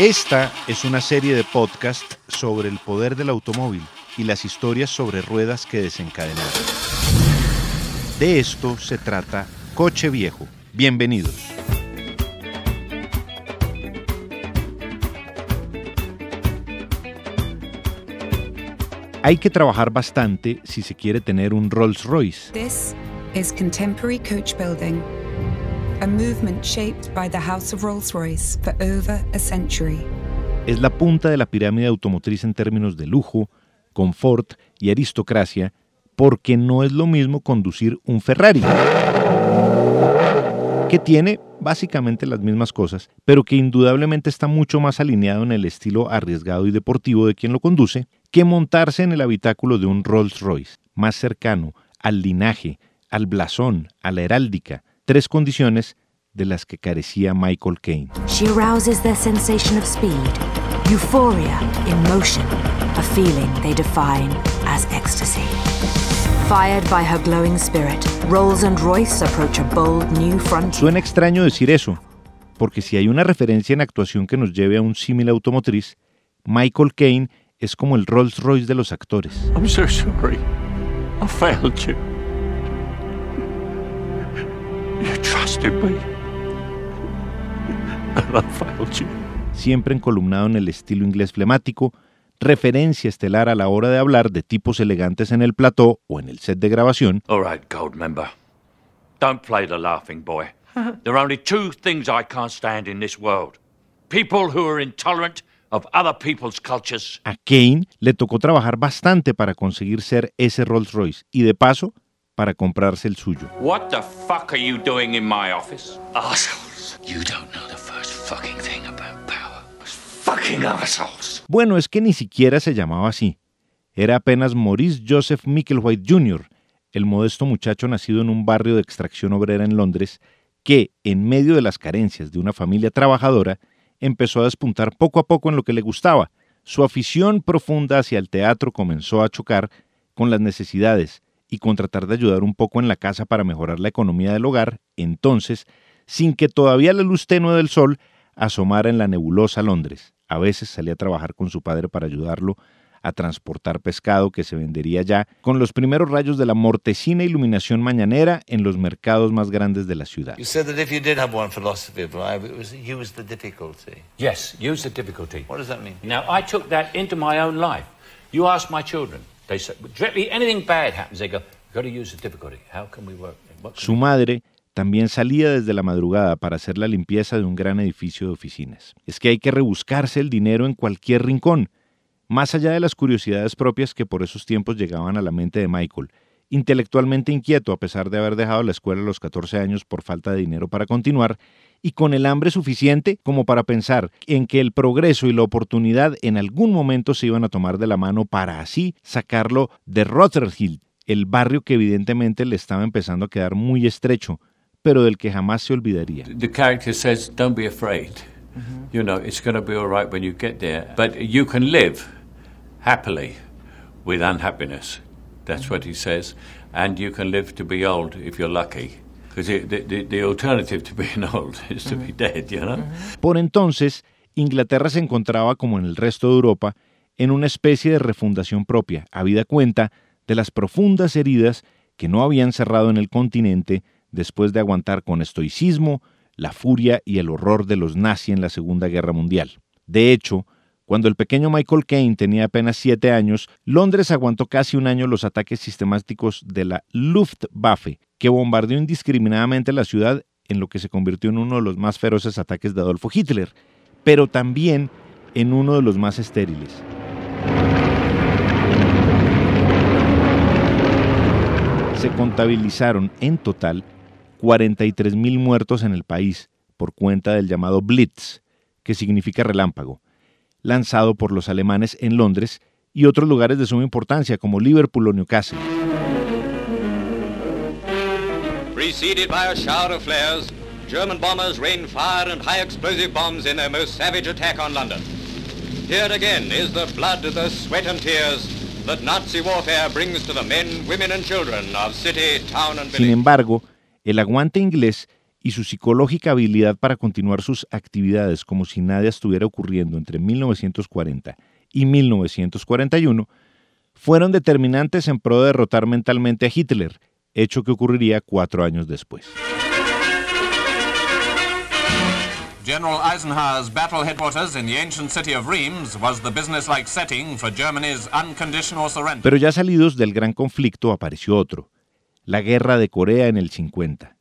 Esta es una serie de podcast sobre el poder del automóvil y las historias sobre ruedas que desencadenaron. De esto se trata Coche Viejo. Bienvenidos. Hay que trabajar bastante si se quiere tener un Rolls Royce. This is contemporary coach building, a movement shaped by the House of Rolls-Royce for over a century. Es la punta de la pirámide automotriz en términos de lujo, confort y aristocracia, porque no es lo mismo conducir un Ferrari, que tiene básicamente las mismas cosas, pero que indudablemente está mucho más alineado en el estilo arriesgado y deportivo de quien lo conduce, que montarse en el habitáculo de un Rolls Royce, más cercano al linaje, al blasón, a la heráldica, tres condiciones de las que carecía Michael Caine. She arouses their sensation of speed, euphoria in motion, a feeling they define as ecstasy. Fired by her glowing spirit, Rolls and Royce approach a bold new frontier. Suena extraño decir eso, porque si hay una referencia en actuación que nos lleve a un símil automotriz, Michael Caine es como el Rolls Royce de los actores. I'm so sorry. I failed you. Siempre encolumnado en el estilo inglés flemático, referencia estelar a la hora de hablar de tipos elegantes en el plató o en el set de grabación, All right, gold member. Don't play the laughing boy. there are only two things I can't stand in this world people who are intolerant of other people's cultures. a Kane le tocó trabajar bastante para conseguir ser ese Rolls Royce y de paso para comprarse el suyo. What the fuck are you doing in my office? Assholes. You don't know the first fucking thing about power. Fucking assholes. Bueno, es que ni siquiera se llamaba así. Era apenas Maurice Joseph Micklewhite Jr., el modesto muchacho nacido en un barrio de extracción obrera en Londres, que, en medio de las carencias de una familia trabajadora, empezó a despuntar poco a poco en lo que le gustaba. Su afición profunda hacia el teatro comenzó a chocar con las necesidades y con tratar de ayudar un poco en la casa para mejorar la economía del hogar, entonces, sin que todavía la luz tenue del sol asomara en la nebulosa Londres. A veces salía a trabajar con su padre para ayudarlo a transportar pescado que se vendería ya con los primeros rayos de la mortecina iluminación mañanera en los mercados más grandes de la ciudad. You said that if you did have one philosophy of life, it was use the difficulty. Yes, use the difficulty. What does that mean? Now, I took that into my own life. You ask my children. They say, directly, anything bad happens, they go, got to use the difficulty. How can we work? What can Su madre también salía desde la madrugada para hacer la limpieza de un gran edificio de oficinas. Es que hay que rebuscarse el dinero en cualquier rincón, más allá de las curiosidades propias que por esos tiempos llegaban a la mente de Michael, intelectualmente inquieto a pesar de haber dejado la escuela a los 14 años por falta de dinero para continuar, y con el hambre suficiente como para pensar en que el progreso y la oportunidad en algún momento se iban a tomar de la mano para así sacarlo de Rotherhill, el barrio que evidentemente le estaba empezando a quedar muy estrecho, pero del que jamás se olvidaría. The character says, don't be afraid. You know, it's going to be all right when you get there. But you can live happily with unhappiness. That's what he says. And you can live to be old if you're lucky. Because the, the, the alternative to being old is to be dead, you know? Por entonces, Inglaterra se encontraba, como en el resto de Europa, en una especie de refundación propia, habida cuenta de las profundas heridas que no habían cerrado en el continente después de aguantar con estoicismo la furia y el horror de los nazis en la Segunda Guerra Mundial. De hecho, cuando el pequeño Michael Caine tenía apenas siete años, Londres aguantó casi un año los ataques sistemáticos de la Luftwaffe, que bombardeó indiscriminadamente la ciudad en lo que se convirtió en uno de los más feroces ataques de Adolfo Hitler, pero también en uno de los más estériles. Se contabilizaron en total 43.000 muertos en el país por cuenta del llamado Blitz, que significa relámpago, lanzado por los alemanes en Londres y otros lugares de suma importancia como Liverpool o Newcastle. Preceded by a shower of flares, German bombers rained fire and high explosive bombs in their most savage attack on London. Here again is the blood, the sweat and tears that Nazi warfare brings to the men, women and children of city, town and village. Sin embargo, el aguante inglés y su psicológica habilidad para continuar sus actividades como si nada estuviera ocurriendo entre 1940 y 1941 fueron determinantes en pro de derrotar mentalmente a Hitler, hecho que ocurriría cuatro años después. General Eisenhower's battle headquarters in the ancient city of Reims was the businesslike setting for Germany's unconditional surrender. Pero ya salidos del gran conflicto apareció otro, la guerra de Corea en el 50.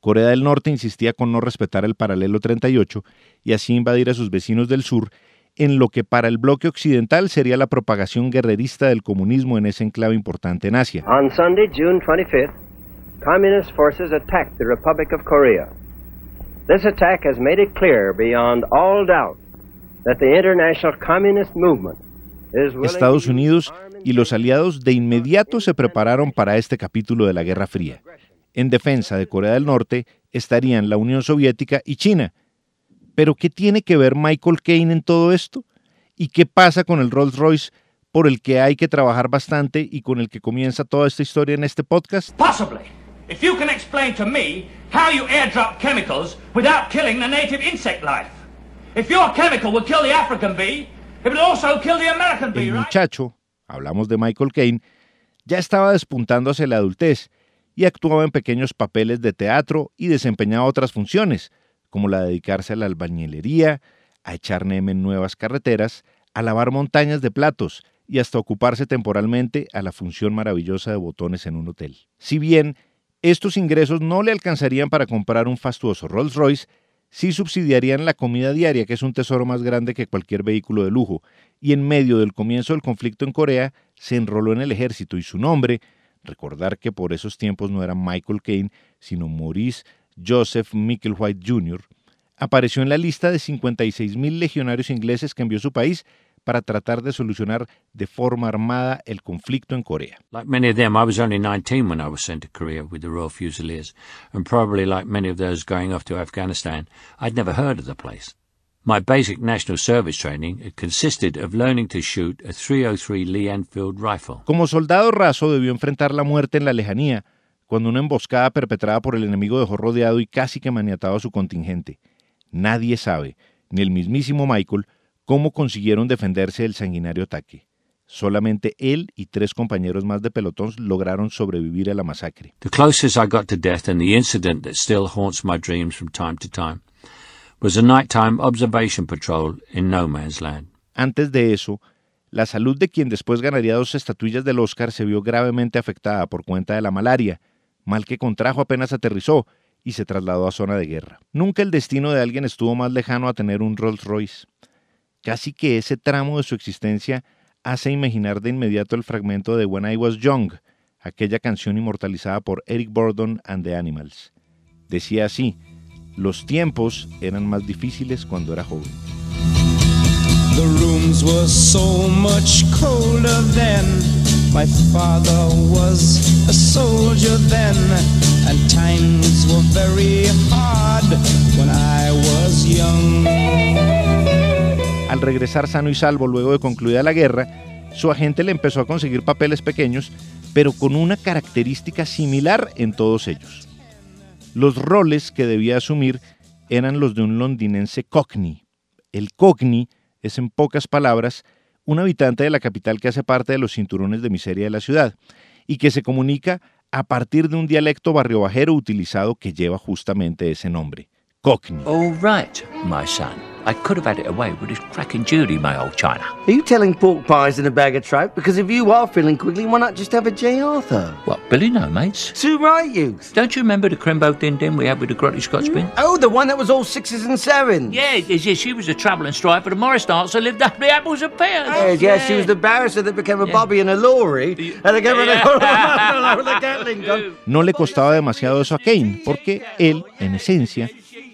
Corea del Norte insistía con no respetar el paralelo 38 y así invadir a sus vecinos del sur, en lo que para el bloque occidental sería la propagación guerrerista del comunismo en ese enclave importante en Asia. On Sunday, June 25th, communist forces attacked the Republic of Korea. This attack has made it clear beyond all doubt that the international communist movement Estados Unidos y los aliados de inmediato se prepararon para este capítulo de la Guerra Fría. En defensa de Corea del Norte estarían la Unión Soviética y China. Pero ¿qué tiene que ver Michael Caine en todo esto? ¿Y qué pasa con el Rolls Royce por el que hay que trabajar bastante y con el que comienza toda esta historia en este podcast? Possibly. If you can explain to me how you airdrop chemicals without killing the native insect life. If your chemical will kill the African bee, it will also kill the American bee, El muchacho, hablamos de Michael Caine, ya estaba despuntando hacia la adultez y actuaba en pequeños papeles de teatro y desempeñaba otras funciones, como la de dedicarse a la albañilería, a echar neme en nuevas carreteras, a lavar montañas de platos y hasta ocuparse temporalmente a la función maravillosa de botones en un hotel. Si bien estos ingresos no le alcanzarían para comprar un fastuoso Rolls Royce, sí subsidiarían la comida diaria, que es un tesoro más grande que cualquier vehículo de lujo, y en medio del comienzo del conflicto en Corea se enroló en el ejército y su nombre, Recordar que por esos tiempos no era Michael Caine, sino Maurice Joseph Micklewhite Jr., apareció en la lista de 56.000 legionarios ingleses que envió su país para tratar de solucionar de forma armada el conflicto en Corea. Like many of them, I was only 19 when I was sent to Korea with the Royal Fusiliers, and probably like many of those going off to Afghanistan, I'd never heard of the place. My basic national service training consisted of learning to shoot a 303 Lee Enfield rifle. Como soldado raso debió enfrentar la muerte en la lejanía, cuando una emboscada perpetrada por el enemigo dejó rodeado y casi que maniatado a su contingente. Nadie sabe, ni el mismísimo Michael, cómo consiguieron defenderse del sanguinario ataque. Solamente él y tres compañeros más de pelotón lograron sobrevivir a la masacre. The closest I got to death and the incident that still haunts my dreams from time to time was a nighttime observation patrol in No Man's Land. Antes de eso, la salud de quien después ganaría dos estatuillas del Oscar se vio gravemente afectada por cuenta de la malaria, mal que contrajo apenas aterrizó y se trasladó a zona de guerra. Nunca el destino de alguien estuvo más lejano a tener un Rolls Royce. Casi que ese tramo de su existencia hace imaginar de inmediato el fragmento de When I Was Young, aquella canción inmortalizada por Eric Burdon and the Animals. Decía así, los tiempos eran más difíciles cuando era joven. The rooms were so much colder. My father was a soldier then, and times were very hard when I was young. Al regresar sano y salvo luego de concluida la guerra, su agente le empezó a conseguir papeles pequeños, pero con una característica similar en todos ellos. Los roles que debía asumir eran los de un londinense cockney. El cockney es, en pocas palabras, un habitante de la capital que hace parte de los cinturones de miseria de la ciudad y que se comunica a partir de un dialecto barriobajero utilizado que lleva justamente ese nombre, Cockney. I could have had it away with his cracking Judy, my old China. Are you telling pork pies in a bag of trout? Because if you are feeling quickly, why not just have a J. Arthur? What, Billy no, mates? Too right, you. Don't you remember the Crimbo Din Din we had with the grotty Scotch mm. bin? Oh, the one that was all sixes and sevens. Yeah, yeah, she was a trouble and strife, but the Morris dancer lived up the apples and pears. Oh, yes, yes, she was the barrister that became a bobby in a lorry, and they gave her the, the Gatling gun. No le costaba demasiado eso a Kane, porque él, en esencia,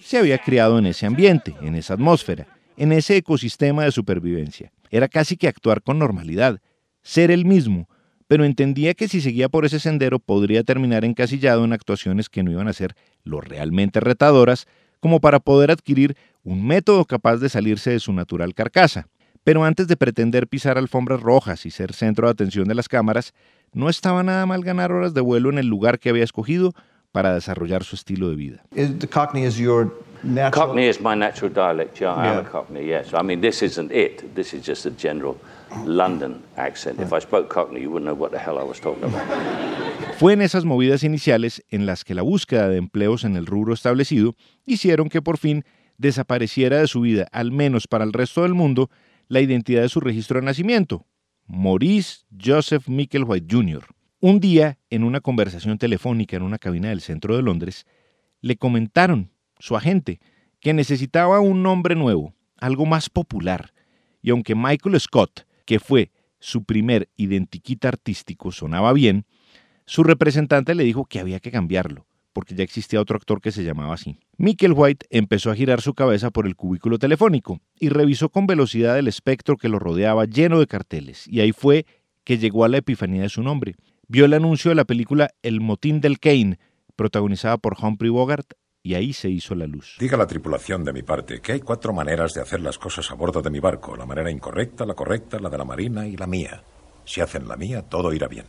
se había criado en ese ambiente, en esa atmósfera, en ese ecosistema de supervivencia. Era casi que actuar con normalidad, ser el mismo, pero entendía que si seguía por ese sendero podría terminar encasillado en actuaciones que no iban a ser lo realmente retadoras como para poder adquirir un método capaz de salirse de su natural carcasa. Pero antes de pretender pisar alfombras rojas y ser centro de atención de las cámaras, no estaba nada mal ganar horas de vuelo en el lugar que había escogido para desarrollar su estilo de vida. the Cockney is your natural... Cockney is my natural dialect, yeah, I am a Cockney, yes. I mean, this isn't it. This is just a general London accent. If I spoke Cockney, you wouldn't know what the hell I was talking about. Fue en esas movidas iniciales en las que la búsqueda de empleos en el rubro establecido hicieron que por fin desapareciera de su vida, al menos para el resto del mundo, la identidad de su registro de nacimiento, Maurice Joseph Micklewhite Jr. Un día, en una conversación telefónica en una cabina del centro de Londres, le comentaron, su agente, que necesitaba un nombre nuevo, algo más popular, y aunque Michael Scott, que fue su primer identiquita artístico, sonaba bien, su representante le dijo que había que cambiarlo, porque ya existía otro actor que se llamaba así. Michael White empezó a girar su cabeza por el cubículo telefónico y revisó con velocidad el espectro que lo rodeaba lleno de carteles, y ahí fue que llegó a la epifanía de su nombre. Vio el anuncio de la película El motín del Kane, protagonizada por Humphrey Bogart, y ahí se hizo la luz. Diga a la tripulación de mi parte que hay cuatro maneras de hacer las cosas a bordo de mi barco. La manera incorrecta, la correcta, la de la marina y la mía. Si hacen la mía, todo irá bien.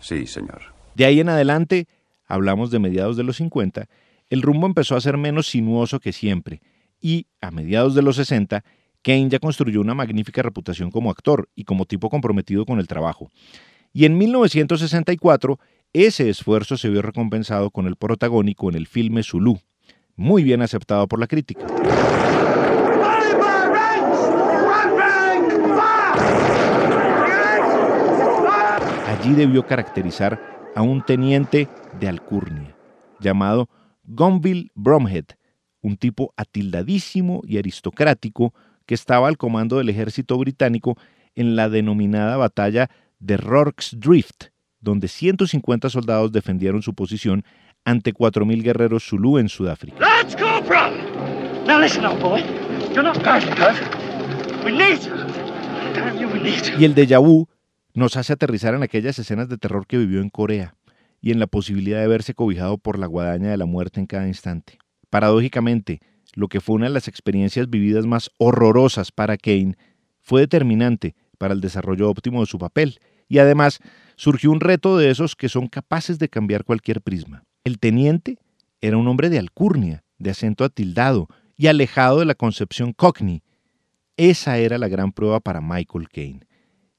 Sí, señor. De ahí en adelante, hablamos de mediados de los 50, el rumbo empezó a ser menos sinuoso que siempre, y a mediados de los 60, Kane ya construyó una magnífica reputación como actor y como tipo comprometido con el trabajo. Y en 1964, ese esfuerzo se vio recompensado con el protagónico en el filme Zulu, muy bien aceptado por la crítica. Allí debió caracterizar a un teniente de alcurnia, llamado Gonville Bromhead, un tipo atildadísimo y aristocrático que estaba al comando del ejército británico en la denominada batalla de Rorke's Drift, donde 150 soldados defendieron su posición ante 4.000 guerreros Zulu en Sudáfrica. Go, bro! Now listen up, boy. You're not going go. We need you. Damn you, we need you. Y el déjà vu nos hace aterrizar en aquellas escenas de terror que vivió en Corea y en la posibilidad de verse cobijado por la guadaña de la muerte en cada instante. Paradójicamente, lo que fue una de las experiencias vividas más horrorosas para Kane fue determinante para el desarrollo óptimo de su papel y además surgió un reto de esos que son capaces de cambiar cualquier prisma. El teniente era un hombre de alcurnia, de acento atildado y alejado de la concepción cockney. Esa era la gran prueba para Michael Caine.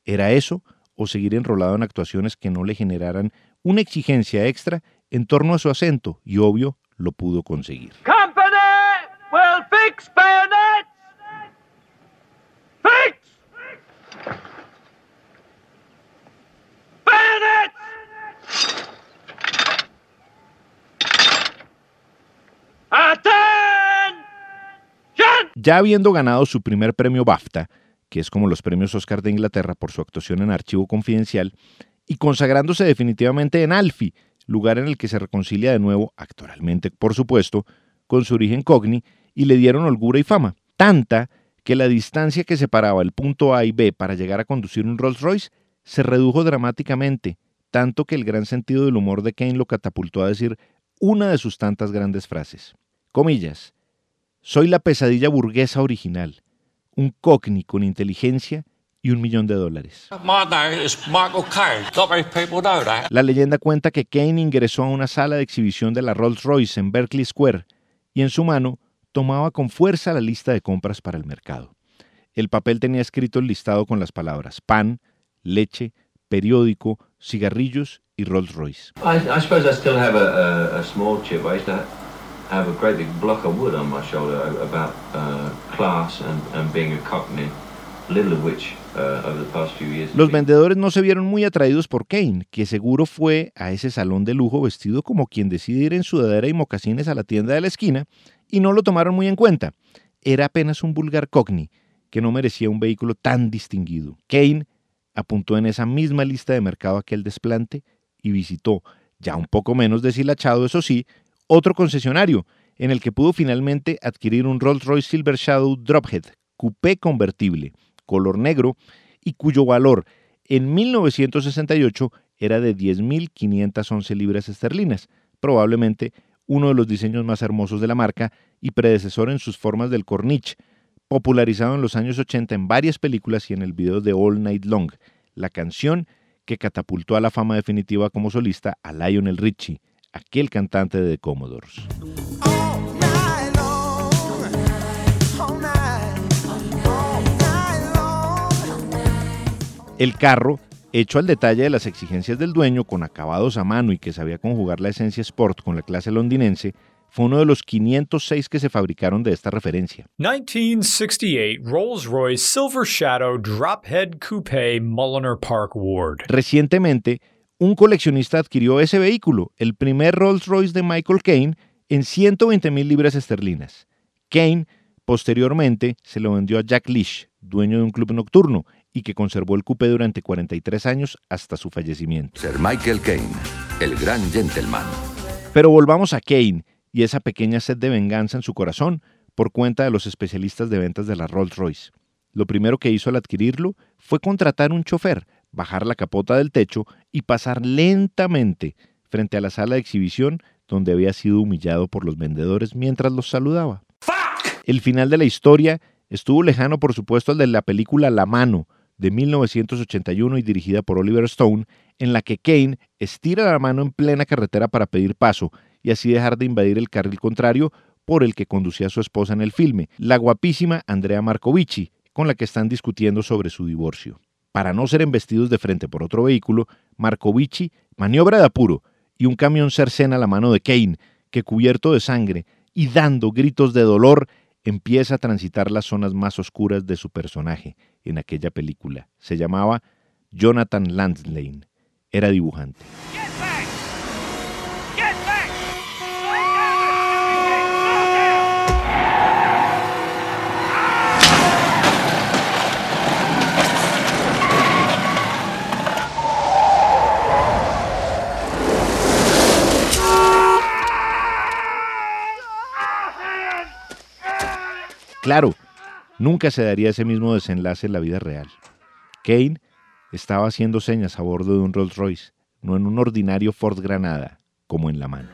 ¿Era eso o seguir enrolado en actuaciones que no le generaran una exigencia extra en torno a su acento? Y obvio, lo pudo conseguir. Company! Fix! Ya habiendo ganado su primer premio BAFTA, que es como los premios Oscar de Inglaterra por su actuación en Archivo Confidencial, y consagrándose definitivamente en Alfie, lugar en el que se reconcilia de nuevo, actoralmente por supuesto, con su origen cogni, y le dieron holgura y fama, tanta que la distancia que separaba el punto A y B para llegar a conducir un Rolls Royce se redujo dramáticamente, tanto que el gran sentido del humor de Kane lo catapultó a decir una de sus tantas grandes frases. Comillas, soy la pesadilla burguesa original, un cockney con inteligencia y un millón de dólares. My name is Michael Caine. Not many people know that. La leyenda cuenta que Kane ingresó a una sala de exhibición de la Rolls Royce en Berkeley Square y en su mano tomaba con fuerza la lista de compras para el mercado. El papel tenía escrito el listado con las palabras pan, leche, periódico, cigarrillos y Rolls Royce. I, I suppose I have a, great big block of wood on my shoulder about uh, class and, and being a cockney, little of which uh, over the past few years. Los vendedores no se vieron muy atraídos por Kane, que seguro fue a ese salón de lujo vestido como quien decide ir en sudadera y mocasines a la tienda de la esquina, y no lo tomaron muy en cuenta. Era apenas un vulgar cockney que no merecía un vehículo tan distinguido. Kane apuntó en esa misma lista de mercado aquel desplante y visitó, ya un poco menos deshilachado, eso sí, otro concesionario, en el que pudo finalmente adquirir un Rolls-Royce Silver Shadow Drophead, coupé convertible, color negro, y cuyo valor en 1968 era de 10.511 libras esterlinas, probablemente uno de los diseños más hermosos de la marca y predecesor en sus formas del Corniche, popularizado en los años 80 en varias películas y en el video de All Night Long, la canción que catapultó a la fama definitiva como solista a Lionel Richie, aquel cantante de The Commodores. El carro, hecho al detalle de las exigencias del dueño, con acabados a mano y que sabía conjugar la esencia sport con la clase londinense, fue uno de los 506 que se fabricaron de esta referencia. 1968 Rolls-Royce Silver Shadow Drophead Coupe Mulliner Park Ward. Recientemente, un coleccionista adquirió ese vehículo, el primer Rolls-Royce de Michael Caine, en 120 mil libras esterlinas. Caine posteriormente se lo vendió a Jack Leach, dueño de un club nocturno, y que conservó el coupé durante 43 años hasta su fallecimiento. Sir Michael Caine, el gran gentleman. Pero volvamos a Caine y esa pequeña sed de venganza en su corazón por cuenta de los especialistas de ventas de la Rolls-Royce. Lo primero que hizo al adquirirlo fue contratar un chofer, bajar la capota del techo y pasar lentamente frente a la sala de exhibición donde había sido humillado por los vendedores mientras los saludaba. El final de la historia estuvo lejano, por supuesto, al de la película La Mano, de 1981 y dirigida por Oliver Stone, en la que Kane estira la mano en plena carretera para pedir paso y así dejar de invadir el carril contrario por el que conducía a su esposa en el filme, la guapísima Andrea Marcovici, con la que están discutiendo sobre su divorcio. Para no ser embestidos de frente por otro vehículo, Marcovici maniobra de apuro y un camión cercena la mano de Kane, que cubierto de sangre y dando gritos de dolor, empieza a transitar las zonas más oscuras de su personaje en aquella película. Se llamaba Jonathan Landslane. Era dibujante. Claro, nunca se daría ese mismo desenlace en la vida real. Kane estaba haciendo señas a bordo de un Rolls Royce, no en un ordinario Ford Granada, como en la mano.